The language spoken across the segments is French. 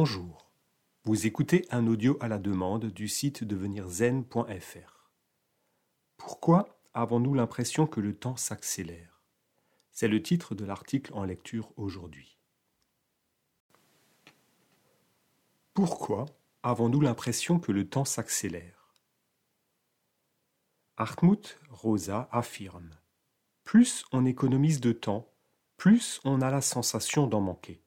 Bonjour. Vous écoutez un audio à la demande du site devenirzen.fr. Pourquoi avons-nous l'impression que le temps s'accélère? C'est le titre de l'article en lecture aujourd'hui. Pourquoi avons-nous l'impression que le temps s'accélère? Hartmut Rosa affirme Plus on économise de temps, plus on a la sensation d'en manquer.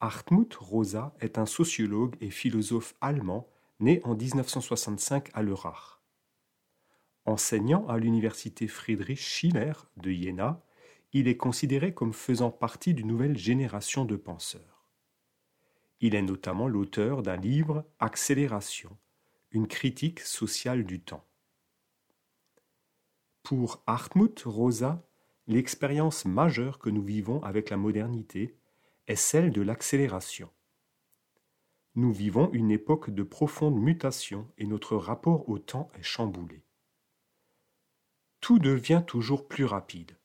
Hartmut Rosa est un sociologue et philosophe allemand né en 1965 à Lörrach. Enseignant à l'université Friedrich Schiller de Jena, il est considéré comme faisant partie d'une nouvelle génération de penseurs. Il est notamment l'auteur d'un livre Accélération, une critique sociale du temps. Pour Hartmut Rosa, l'expérience majeure que nous vivons avec la modernité est celle de l'accélération. Nous vivons une époque de profonde mutation et notre rapport au temps est chamboulé. Tout devient toujours plus rapide.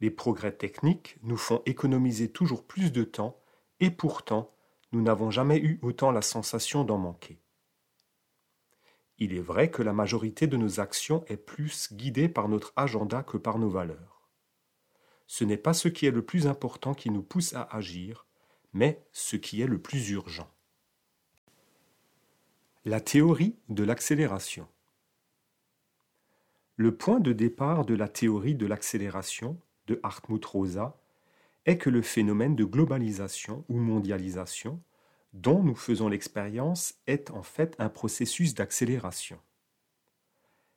Les progrès techniques nous font économiser toujours plus de temps et pourtant nous n'avons jamais eu autant la sensation d'en manquer. Il est vrai que la majorité de nos actions est plus guidée par notre agenda que par nos valeurs ce n'est pas ce qui est le plus important qui nous pousse à agir, mais ce qui est le plus urgent. La théorie de l'accélération. Le point de départ de la théorie de l'accélération de Hartmut Rosa est que le phénomène de globalisation ou mondialisation dont nous faisons l'expérience est en fait un processus d'accélération.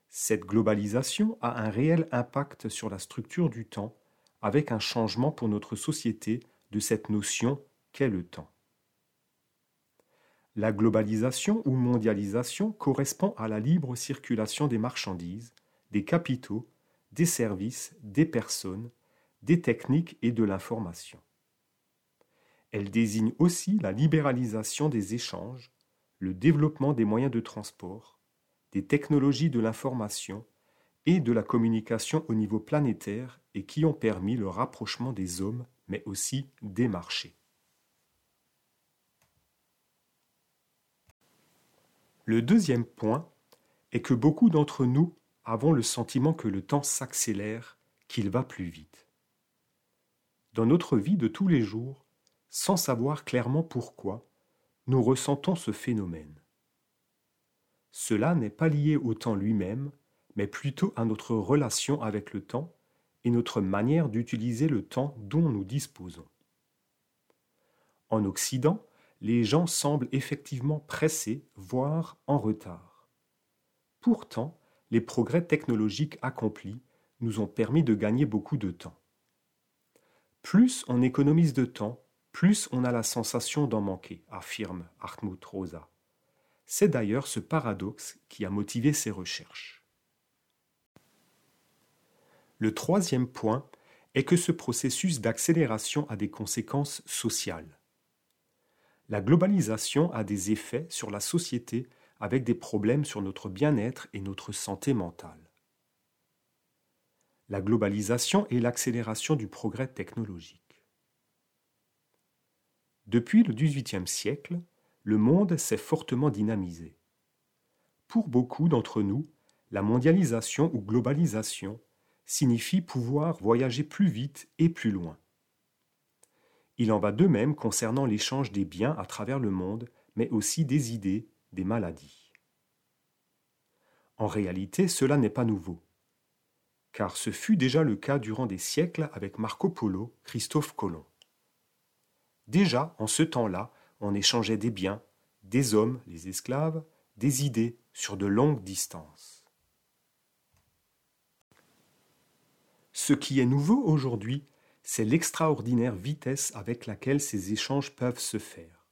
Cette globalisation a un réel impact sur la structure du temps avec un changement pour notre société de cette notion qu'est le temps. La globalisation ou mondialisation correspond à la libre circulation des marchandises, des capitaux, des services, des personnes, des techniques et de l'information. Elle désigne aussi la libéralisation des échanges, le développement des moyens de transport, des technologies de l'information et de la communication au niveau planétaire et qui ont permis le rapprochement des hommes, mais aussi des marchés. Le deuxième point est que beaucoup d'entre nous avons le sentiment que le temps s'accélère, qu'il va plus vite. Dans notre vie de tous les jours, sans savoir clairement pourquoi, nous ressentons ce phénomène. Cela n'est pas lié au temps lui-même, mais plutôt à notre relation avec le temps et notre manière d'utiliser le temps dont nous disposons. En Occident, les gens semblent effectivement pressés, voire en retard. Pourtant, les progrès technologiques accomplis nous ont permis de gagner beaucoup de temps. Plus on économise de temps, plus on a la sensation d'en manquer, affirme Hartmut Rosa. C'est d'ailleurs ce paradoxe qui a motivé ses recherches. Le troisième point est que ce processus d'accélération a des conséquences sociales. La globalisation a des effets sur la société avec des problèmes sur notre bien-être et notre santé mentale. La globalisation et l'accélération du progrès technologique. Depuis le XVIIIe siècle, le monde s'est fortement dynamisé. Pour beaucoup d'entre nous, la mondialisation ou globalisation signifie pouvoir voyager plus vite et plus loin. Il en va de même concernant l'échange des biens à travers le monde, mais aussi des idées, des maladies. En réalité, cela n'est pas nouveau, car ce fut déjà le cas durant des siècles avec Marco Polo, Christophe Colomb. Déjà, en ce temps-là, on échangeait des biens, des hommes, les esclaves, des idées sur de longues distances. Ce qui est nouveau aujourd'hui, c'est l'extraordinaire vitesse avec laquelle ces échanges peuvent se faire.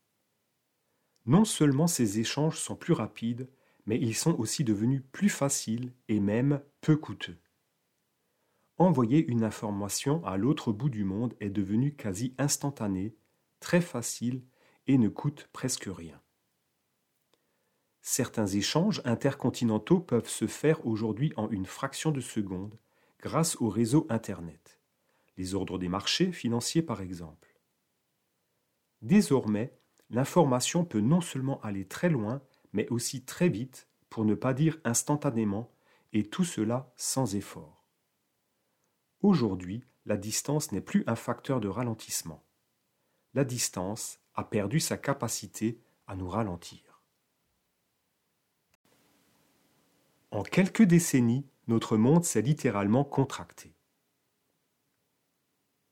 Non seulement ces échanges sont plus rapides, mais ils sont aussi devenus plus faciles et même peu coûteux. Envoyer une information à l'autre bout du monde est devenu quasi instantané, très facile et ne coûte presque rien. Certains échanges intercontinentaux peuvent se faire aujourd'hui en une fraction de seconde, grâce au réseau Internet, les ordres des marchés financiers par exemple. Désormais, l'information peut non seulement aller très loin, mais aussi très vite, pour ne pas dire instantanément, et tout cela sans effort. Aujourd'hui, la distance n'est plus un facteur de ralentissement. La distance a perdu sa capacité à nous ralentir. En quelques décennies, notre monde s'est littéralement contracté.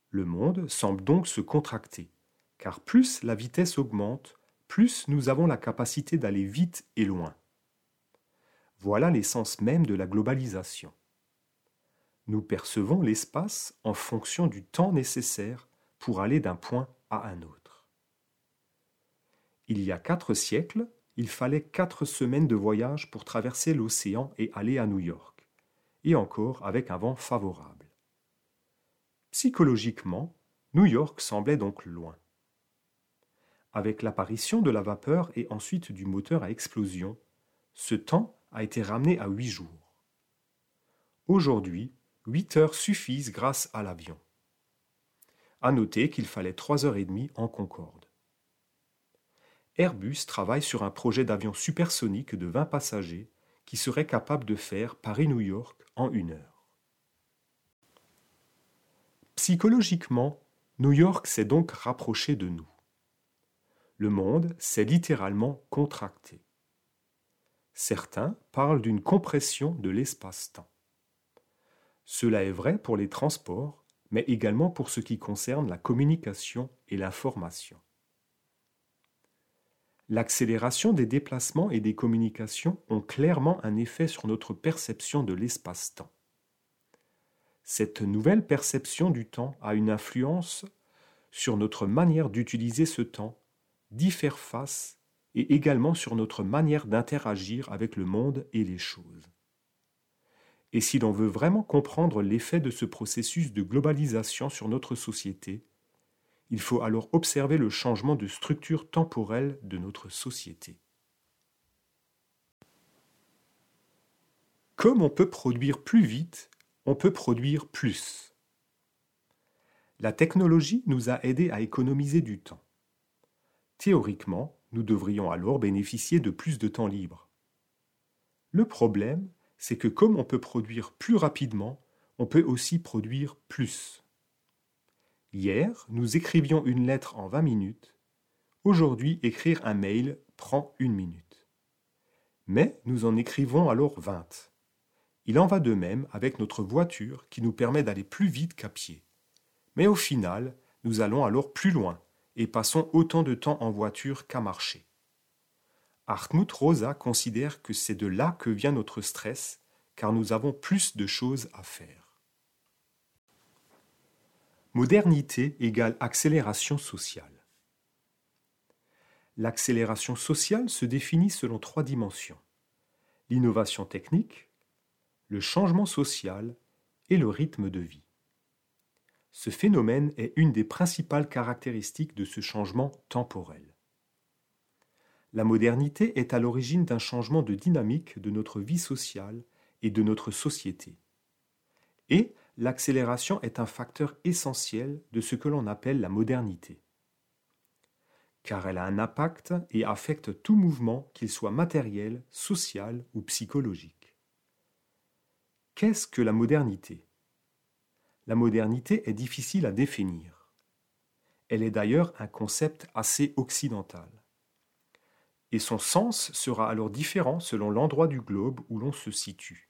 Le monde semble donc se contracter, car plus la vitesse augmente, plus nous avons la capacité d'aller vite et loin. Voilà l'essence même de la globalisation. Nous percevons l'espace en fonction du temps nécessaire pour aller d'un point à un autre. Il y a quatre siècles, il fallait quatre semaines de voyage pour traverser l'océan et aller à New York, et encore avec un vent favorable. Psychologiquement, New York semblait donc loin. Avec l'apparition de la vapeur et ensuite du moteur à explosion, ce temps a été ramené à huit jours. Aujourd'hui, huit heures suffisent grâce à l'avion. À noter qu'il fallait trois heures et demie en Concorde. Airbus travaille sur un projet d'avion supersonique de 20 passagers qui serait capable de faire Paris-New York en une heure. Psychologiquement, New York s'est donc rapproché de nous. Le monde s'est littéralement contracté. Certains parlent d'une compression de l'espace-temps. Cela est vrai pour les transports, mais également pour ce qui concerne la communication et l'information. L'accélération des déplacements et des communications ont clairement un effet sur notre perception de l'espace-temps. Cette nouvelle perception du temps a une influence sur notre manière d'utiliser ce temps, d'y faire face et également sur notre manière d'interagir avec le monde et les choses. Et si l'on veut vraiment comprendre l'effet de ce processus de globalisation sur notre société, il faut alors observer le changement de structure temporelle de notre société. Comme on peut produire plus vite, on peut produire plus. La technologie nous a aidés à économiser du temps. Théoriquement, nous devrions alors bénéficier de plus de temps libre. Le problème, c'est que comme on peut produire plus rapidement, on peut aussi produire plus. Hier, nous écrivions une lettre en 20 minutes. Aujourd'hui, écrire un mail prend une minute. Mais nous en écrivons alors 20. Il en va de même avec notre voiture qui nous permet d'aller plus vite qu'à pied. Mais au final, nous allons alors plus loin et passons autant de temps en voiture qu'à marcher. Hartmut Rosa considère que c'est de là que vient notre stress, car nous avons plus de choses à faire. Modernité égale accélération sociale. L'accélération sociale se définit selon trois dimensions. L'innovation technique, le changement social et le rythme de vie. Ce phénomène est une des principales caractéristiques de ce changement temporel. La modernité est à l'origine d'un changement de dynamique de notre vie sociale et de notre société. Et l'accélération est un facteur essentiel de ce que l'on appelle la modernité. Car elle a un impact et affecte tout mouvement, qu'il soit matériel, social ou psychologique. Qu'est-ce que la modernité? La modernité est difficile à définir. Elle est d'ailleurs un concept assez occidental. Et son sens sera alors différent selon l'endroit du globe où l'on se situe.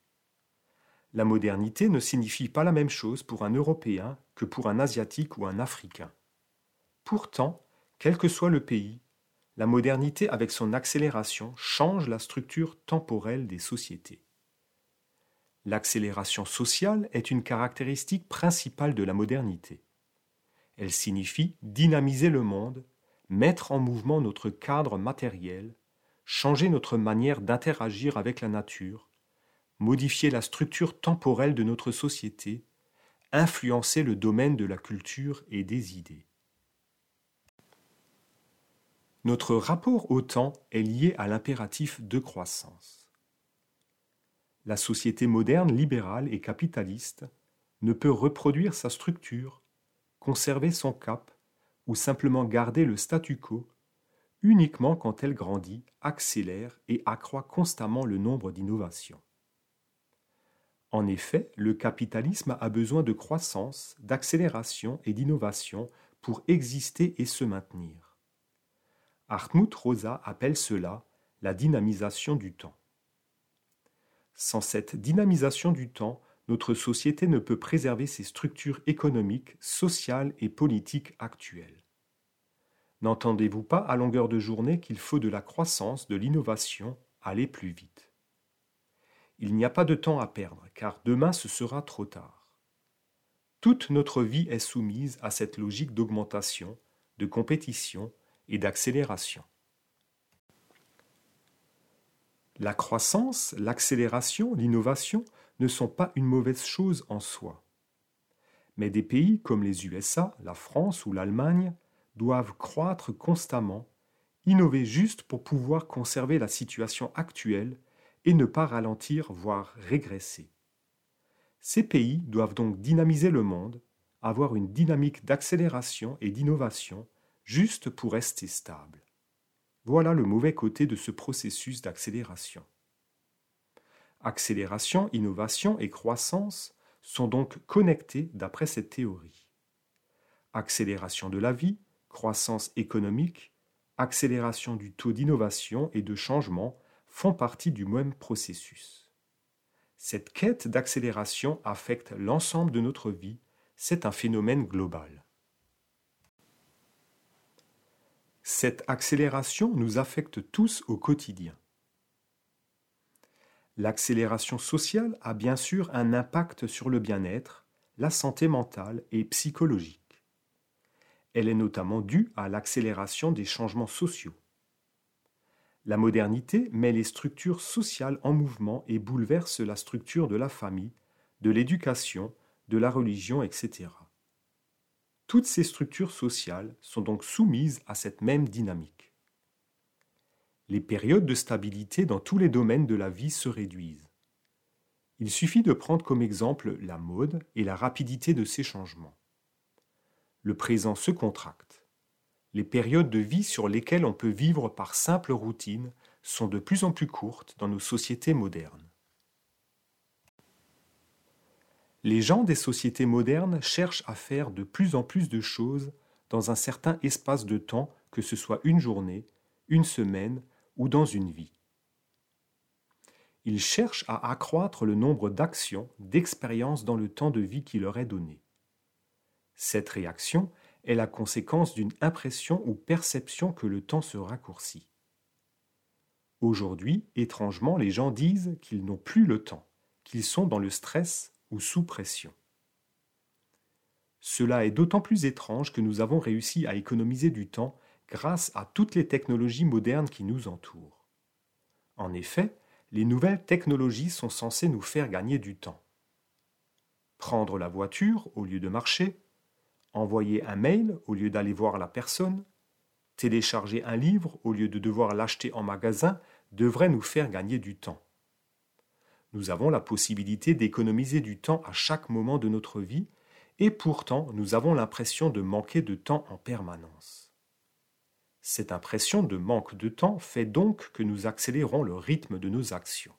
La modernité ne signifie pas la même chose pour un Européen que pour un Asiatique ou un Africain. Pourtant, quel que soit le pays, la modernité avec son accélération change la structure temporelle des sociétés. L'accélération sociale est une caractéristique principale de la modernité. Elle signifie dynamiser le monde, mettre en mouvement notre cadre matériel, changer notre manière d'interagir avec la nature, modifier la structure temporelle de notre société, influencer le domaine de la culture et des idées. Notre rapport au temps est lié à l'impératif de croissance la société moderne libérale et capitaliste ne peut reproduire sa structure, conserver son cap ou simplement garder le statu quo uniquement quand elle grandit, accélère et accroît constamment le nombre d'innovations. En effet, le capitalisme a besoin de croissance, d'accélération et d'innovation pour exister et se maintenir. Hartmut Rosa appelle cela la dynamisation du temps. Sans cette dynamisation du temps, notre société ne peut préserver ses structures économiques, sociales et politiques actuelles. N'entendez-vous pas à longueur de journée qu'il faut de la croissance, de l'innovation, aller plus vite? Il n'y a pas de temps à perdre, car demain ce sera trop tard. Toute notre vie est soumise à cette logique d'augmentation, de compétition et d'accélération. La croissance, l'accélération, l'innovation ne sont pas une mauvaise chose en soi. Mais des pays comme les USA, la France ou l'Allemagne doivent croître constamment, innover juste pour pouvoir conserver la situation actuelle et ne pas ralentir, voire régresser. Ces pays doivent donc dynamiser le monde, avoir une dynamique d'accélération et d'innovation juste pour rester stable. Voilà le mauvais côté de ce processus d'accélération. Accélération, innovation et croissance sont donc connectés d'après cette théorie. Accélération de la vie, croissance économique, accélération du taux d'innovation et de changement font partie du même processus. Cette quête d'accélération affecte l'ensemble de notre vie, c'est un phénomène global. Cette accélération nous affecte tous au quotidien. L'accélération sociale a bien sûr un impact sur le bien-être, la santé mentale et psychologique. Elle est notamment due à l'accélération des changements sociaux. La modernité met les structures sociales en mouvement et bouleverse la structure de la famille, de l'éducation, de la religion, etc. Toutes ces structures sociales sont donc soumises à cette même dynamique. Les périodes de stabilité dans tous les domaines de la vie se réduisent. Il suffit de prendre comme exemple la mode et la rapidité de ces changements le présent se contracte. Les périodes de vie sur lesquelles on peut vivre par simple routine sont de plus en plus courtes dans nos sociétés modernes. Les gens des sociétés modernes cherchent à faire de plus en plus de choses dans un certain espace de temps, que ce soit une journée, une semaine ou dans une vie. Ils cherchent à accroître le nombre d'actions, d'expériences dans le temps de vie qui leur est donné. Cette réaction est la conséquence d'une impression ou perception que le temps se raccourcit. Aujourd'hui, étrangement, les gens disent qu'ils n'ont plus le temps, qu'ils sont dans le stress ou sous pression. Cela est d'autant plus étrange que nous avons réussi à économiser du temps grâce à toutes les technologies modernes qui nous entourent. En effet, les nouvelles technologies sont censées nous faire gagner du temps. Prendre la voiture au lieu de marcher, envoyer un mail au lieu d'aller voir la personne, télécharger un livre au lieu de devoir l'acheter en magasin devrait nous faire gagner du temps. Nous avons la possibilité d'économiser du temps à chaque moment de notre vie et pourtant nous avons l'impression de manquer de temps en permanence. Cette impression de manque de temps fait donc que nous accélérons le rythme de nos actions.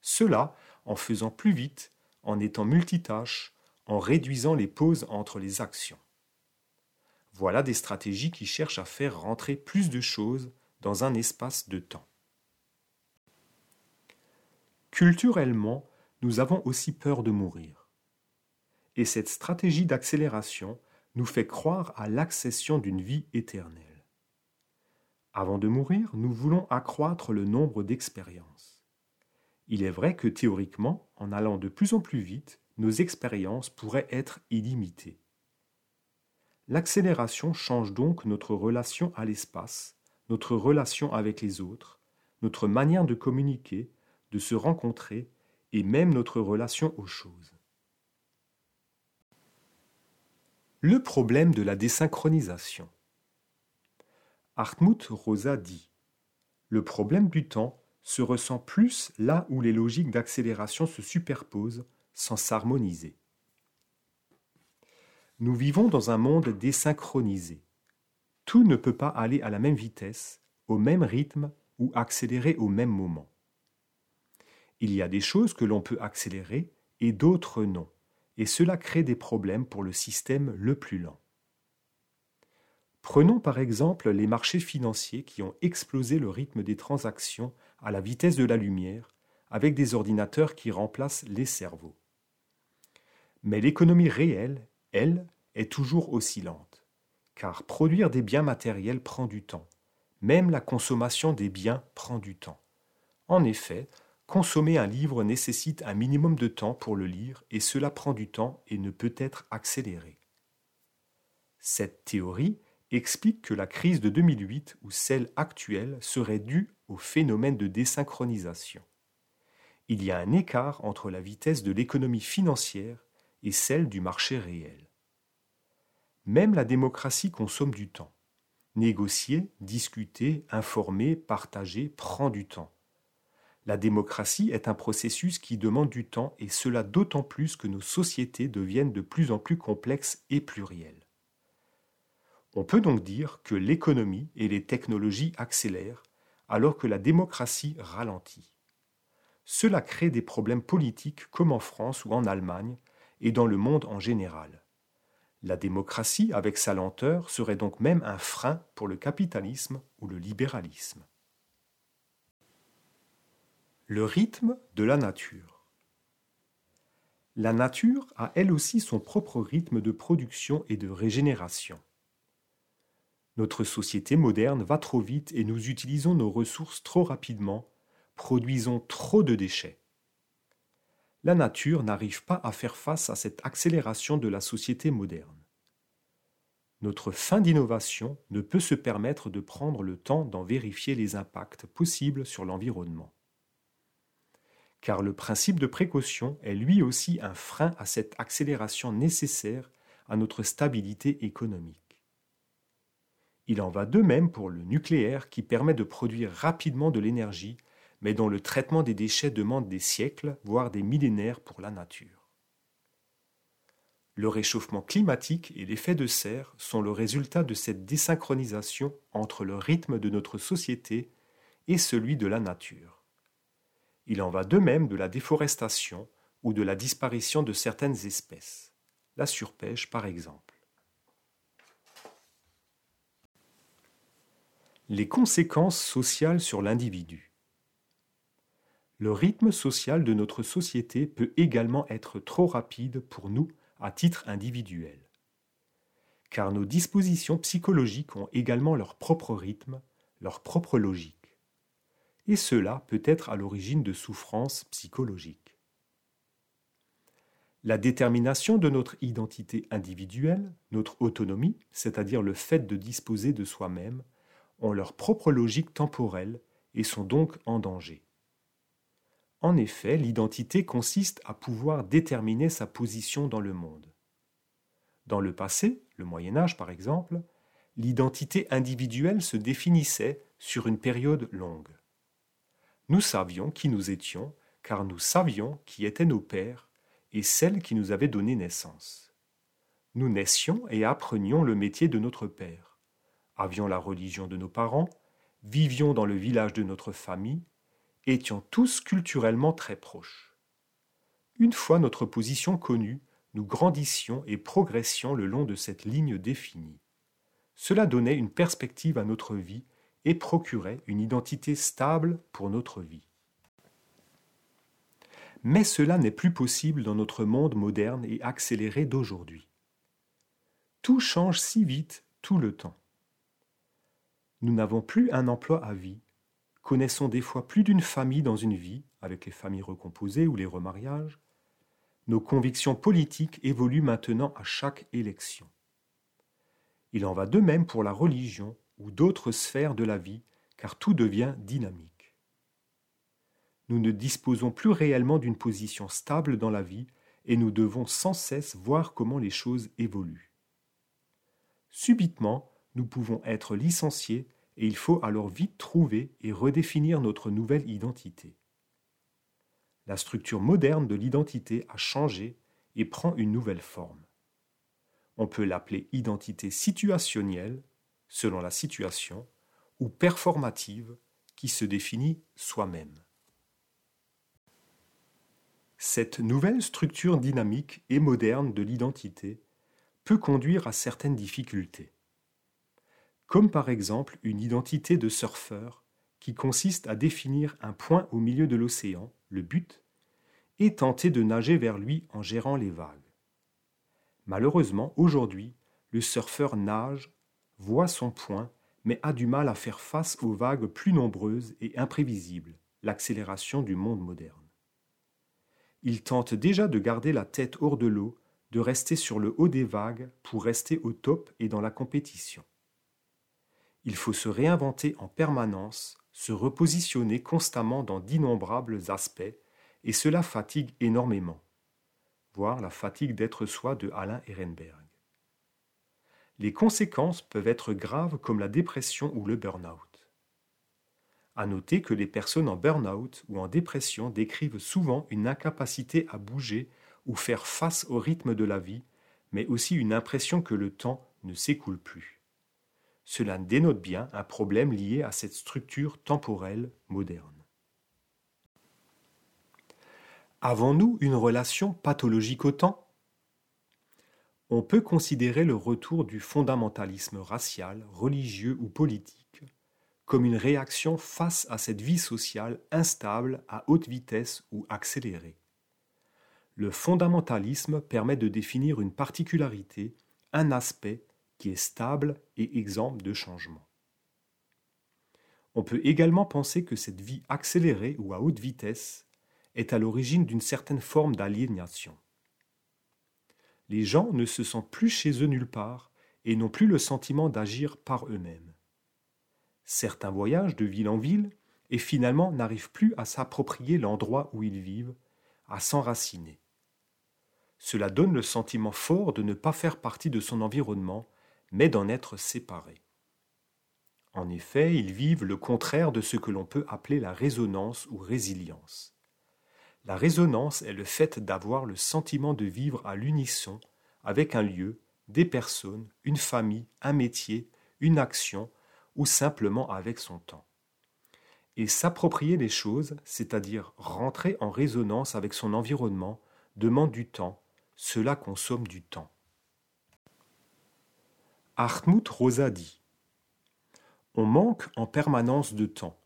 Cela en faisant plus vite, en étant multitâche, en réduisant les pauses entre les actions. Voilà des stratégies qui cherchent à faire rentrer plus de choses dans un espace de temps. Culturellement, nous avons aussi peur de mourir. Et cette stratégie d'accélération nous fait croire à l'accession d'une vie éternelle. Avant de mourir, nous voulons accroître le nombre d'expériences. Il est vrai que théoriquement, en allant de plus en plus vite, nos expériences pourraient être illimitées. L'accélération change donc notre relation à l'espace, notre relation avec les autres, notre manière de communiquer, de se rencontrer et même notre relation aux choses. Le problème de la désynchronisation. Hartmut Rosa dit Le problème du temps se ressent plus là où les logiques d'accélération se superposent sans s'harmoniser. Nous vivons dans un monde désynchronisé. Tout ne peut pas aller à la même vitesse, au même rythme ou accélérer au même moment. Il y a des choses que l'on peut accélérer et d'autres non, et cela crée des problèmes pour le système le plus lent. Prenons par exemple les marchés financiers qui ont explosé le rythme des transactions à la vitesse de la lumière avec des ordinateurs qui remplacent les cerveaux. Mais l'économie réelle, elle, est toujours aussi lente, car produire des biens matériels prend du temps. Même la consommation des biens prend du temps. En effet, consommer un livre nécessite un minimum de temps pour le lire et cela prend du temps et ne peut être accéléré. Cette théorie explique que la crise de 2008 ou celle actuelle serait due au phénomène de désynchronisation. Il y a un écart entre la vitesse de l'économie financière et celle du marché réel. Même la démocratie consomme du temps. Négocier, discuter, informer, partager prend du temps. La démocratie est un processus qui demande du temps et cela d'autant plus que nos sociétés deviennent de plus en plus complexes et plurielles. On peut donc dire que l'économie et les technologies accélèrent alors que la démocratie ralentit. Cela crée des problèmes politiques comme en France ou en Allemagne et dans le monde en général. La démocratie, avec sa lenteur, serait donc même un frein pour le capitalisme ou le libéralisme. Le rythme de la nature. La nature a elle aussi son propre rythme de production et de régénération. Notre société moderne va trop vite et nous utilisons nos ressources trop rapidement, produisons trop de déchets. La nature n'arrive pas à faire face à cette accélération de la société moderne. Notre fin d'innovation ne peut se permettre de prendre le temps d'en vérifier les impacts possibles sur l'environnement. Car le principe de précaution est lui aussi un frein à cette accélération nécessaire à notre stabilité économique. Il en va de même pour le nucléaire qui permet de produire rapidement de l'énergie, mais dont le traitement des déchets demande des siècles, voire des millénaires pour la nature. Le réchauffement climatique et l'effet de serre sont le résultat de cette désynchronisation entre le rythme de notre société et celui de la nature. Il en va de même de la déforestation ou de la disparition de certaines espèces, la surpêche par exemple. Les conséquences sociales sur l'individu. Le rythme social de notre société peut également être trop rapide pour nous à titre individuel. Car nos dispositions psychologiques ont également leur propre rythme, leur propre logique. Et cela peut être à l'origine de souffrances psychologiques. La détermination de notre identité individuelle, notre autonomie, c'est-à-dire le fait de disposer de soi-même, ont leur propre logique temporelle et sont donc en danger. En effet, l'identité consiste à pouvoir déterminer sa position dans le monde. Dans le passé, le Moyen Âge par exemple, l'identité individuelle se définissait sur une période longue. Nous savions qui nous étions, car nous savions qui étaient nos pères et celles qui nous avaient donné naissance. Nous naissions et apprenions le métier de notre père avions la religion de nos parents, vivions dans le village de notre famille, étions tous culturellement très proches. Une fois notre position connue, nous grandissions et progressions le long de cette ligne définie. Cela donnait une perspective à notre vie et procurait une identité stable pour notre vie. Mais cela n'est plus possible dans notre monde moderne et accéléré d'aujourd'hui. Tout change si vite tout le temps. Nous n'avons plus un emploi à vie, connaissons des fois plus d'une famille dans une vie, avec les familles recomposées ou les remariages. Nos convictions politiques évoluent maintenant à chaque élection. Il en va de même pour la religion ou d'autres sphères de la vie, car tout devient dynamique. Nous ne disposons plus réellement d'une position stable dans la vie et nous devons sans cesse voir comment les choses évoluent. Subitement, nous pouvons être licenciés et il faut alors vite trouver et redéfinir notre nouvelle identité. La structure moderne de l'identité a changé et prend une nouvelle forme. On peut l'appeler identité situationnelle, selon la situation, ou performative, qui se définit soi-même. Cette nouvelle structure dynamique et moderne de l'identité peut conduire à certaines difficultés, comme par exemple une identité de surfeur qui consiste à définir un point au milieu de l'océan, le but, et tenter de nager vers lui en gérant les vagues. Malheureusement, aujourd'hui, le surfeur nage, voit son point, mais a du mal à faire face aux vagues plus nombreuses et imprévisibles, l'accélération du monde moderne. Il tente déjà de garder la tête hors de l'eau, de rester sur le haut des vagues pour rester au top et dans la compétition. Il faut se réinventer en permanence, se repositionner constamment dans d'innombrables aspects, et cela fatigue énormément. Voir la fatigue d'être soi de Alain Ehrenberg. Les conséquences peuvent être graves comme la dépression ou le burn-out. À noter que les personnes en burn-out ou en dépression décrivent souvent une incapacité à bouger ou faire face au rythme de la vie, mais aussi une impression que le temps ne s'écoule plus. Cela dénote bien un problème lié à cette structure temporelle moderne. Avons-nous une relation pathologique au temps? On peut considérer le retour du fondamentalisme racial, religieux ou politique comme une réaction face à cette vie sociale instable à haute vitesse ou accélérée. Le fondamentalisme permet de définir une particularité, un aspect qui est stable et exempt de changement. On peut également penser que cette vie accélérée ou à haute vitesse est à l'origine d'une certaine forme d'aliénation. Les gens ne se sentent plus chez eux nulle part et n'ont plus le sentiment d'agir par eux-mêmes. Certains voyagent de ville en ville et finalement n'arrivent plus à s'approprier l'endroit où ils vivent, à s'enraciner. Cela donne le sentiment fort de ne pas faire partie de son environnement, mais d'en être séparé. En effet, ils vivent le contraire de ce que l'on peut appeler la résonance ou résilience. La résonance est le fait d'avoir le sentiment de vivre à l'unisson avec un lieu, des personnes, une famille, un métier, une action, ou simplement avec son temps. Et s'approprier les choses, c'est-à-dire rentrer en résonance avec son environnement, demande du temps, cela consomme du temps. Hartmut Rosa dit On manque en permanence de temps,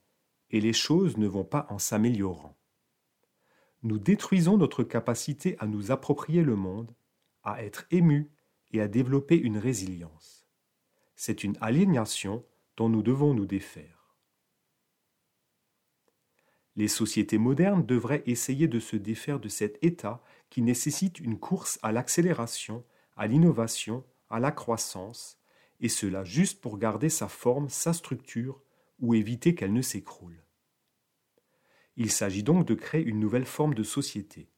et les choses ne vont pas en s'améliorant. Nous détruisons notre capacité à nous approprier le monde, à être émus et à développer une résilience. C'est une aliénation dont nous devons nous défaire. Les sociétés modernes devraient essayer de se défaire de cet état qui nécessite une course à l'accélération, à l'innovation, à la croissance, et cela juste pour garder sa forme, sa structure, ou éviter qu'elle ne s'écroule. Il s'agit donc de créer une nouvelle forme de société.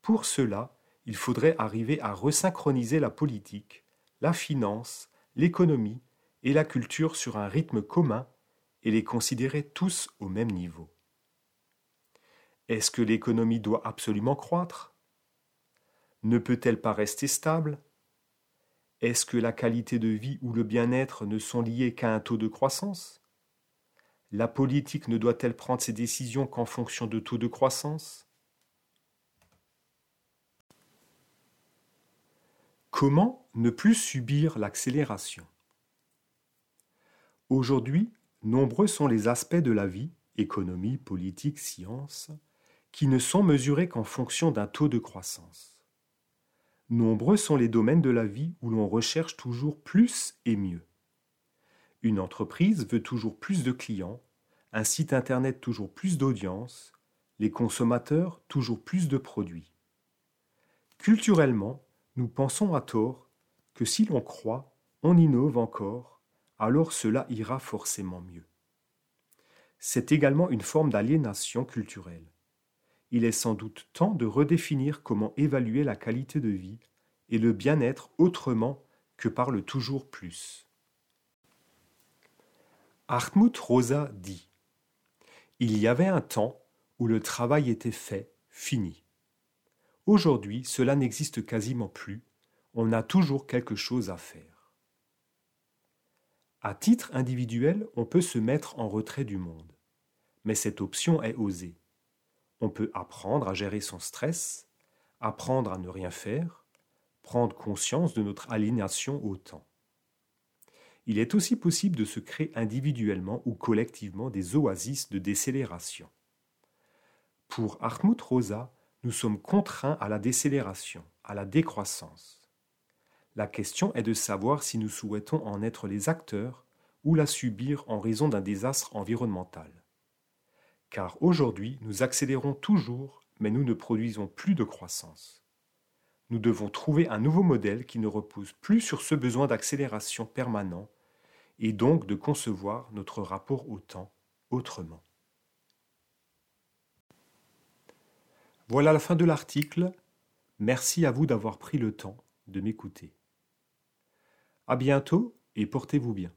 Pour cela, il faudrait arriver à resynchroniser la politique, la finance, l'économie et la culture sur un rythme commun et les considérer tous au même niveau. Est-ce que l'économie doit absolument croître? Ne peut-elle pas rester stable? Est-ce que la qualité de vie ou le bien-être ne sont liés qu'à un taux de croissance? La politique ne doit-elle prendre ses décisions qu'en fonction de taux de croissance? Comment ne plus subir l'accélération? Aujourd'hui, nombreux sont les aspects de la vie, économie, politique, science, qui ne sont mesurés qu'en fonction d'un taux de croissance. Nombreux sont les domaines de la vie où l'on recherche toujours plus et mieux. Une entreprise veut toujours plus de clients, un site Internet toujours plus d'audience, les consommateurs toujours plus de produits. Culturellement, nous pensons à tort que si l'on croit, on innove encore alors cela ira forcément mieux. C'est également une forme d'aliénation culturelle. Il est sans doute temps de redéfinir comment évaluer la qualité de vie et le bien-être autrement que par le toujours plus. Hartmut Rosa dit Il y avait un temps où le travail était fait, fini. Aujourd'hui, cela n'existe quasiment plus. On a toujours quelque chose à faire. À titre individuel, on peut se mettre en retrait du monde. Mais cette option est osée. On peut apprendre à gérer son stress, apprendre à ne rien faire, prendre conscience de notre aliénation au temps. Il est aussi possible de se créer individuellement ou collectivement des oasis de décélération. Pour Hartmut Rosa, nous sommes contraints à la décélération, à la décroissance. La question est de savoir si nous souhaitons en être les acteurs ou la subir en raison d'un désastre environnemental. Car aujourd'hui, nous accélérons toujours, mais nous ne produisons plus de croissance. Nous devons trouver un nouveau modèle qui ne repose plus sur ce besoin d'accélération permanent et donc de concevoir notre rapport au temps autrement. Voilà la fin de l'article. Merci à vous d'avoir pris le temps de m'écouter. À bientôt et portez-vous bien.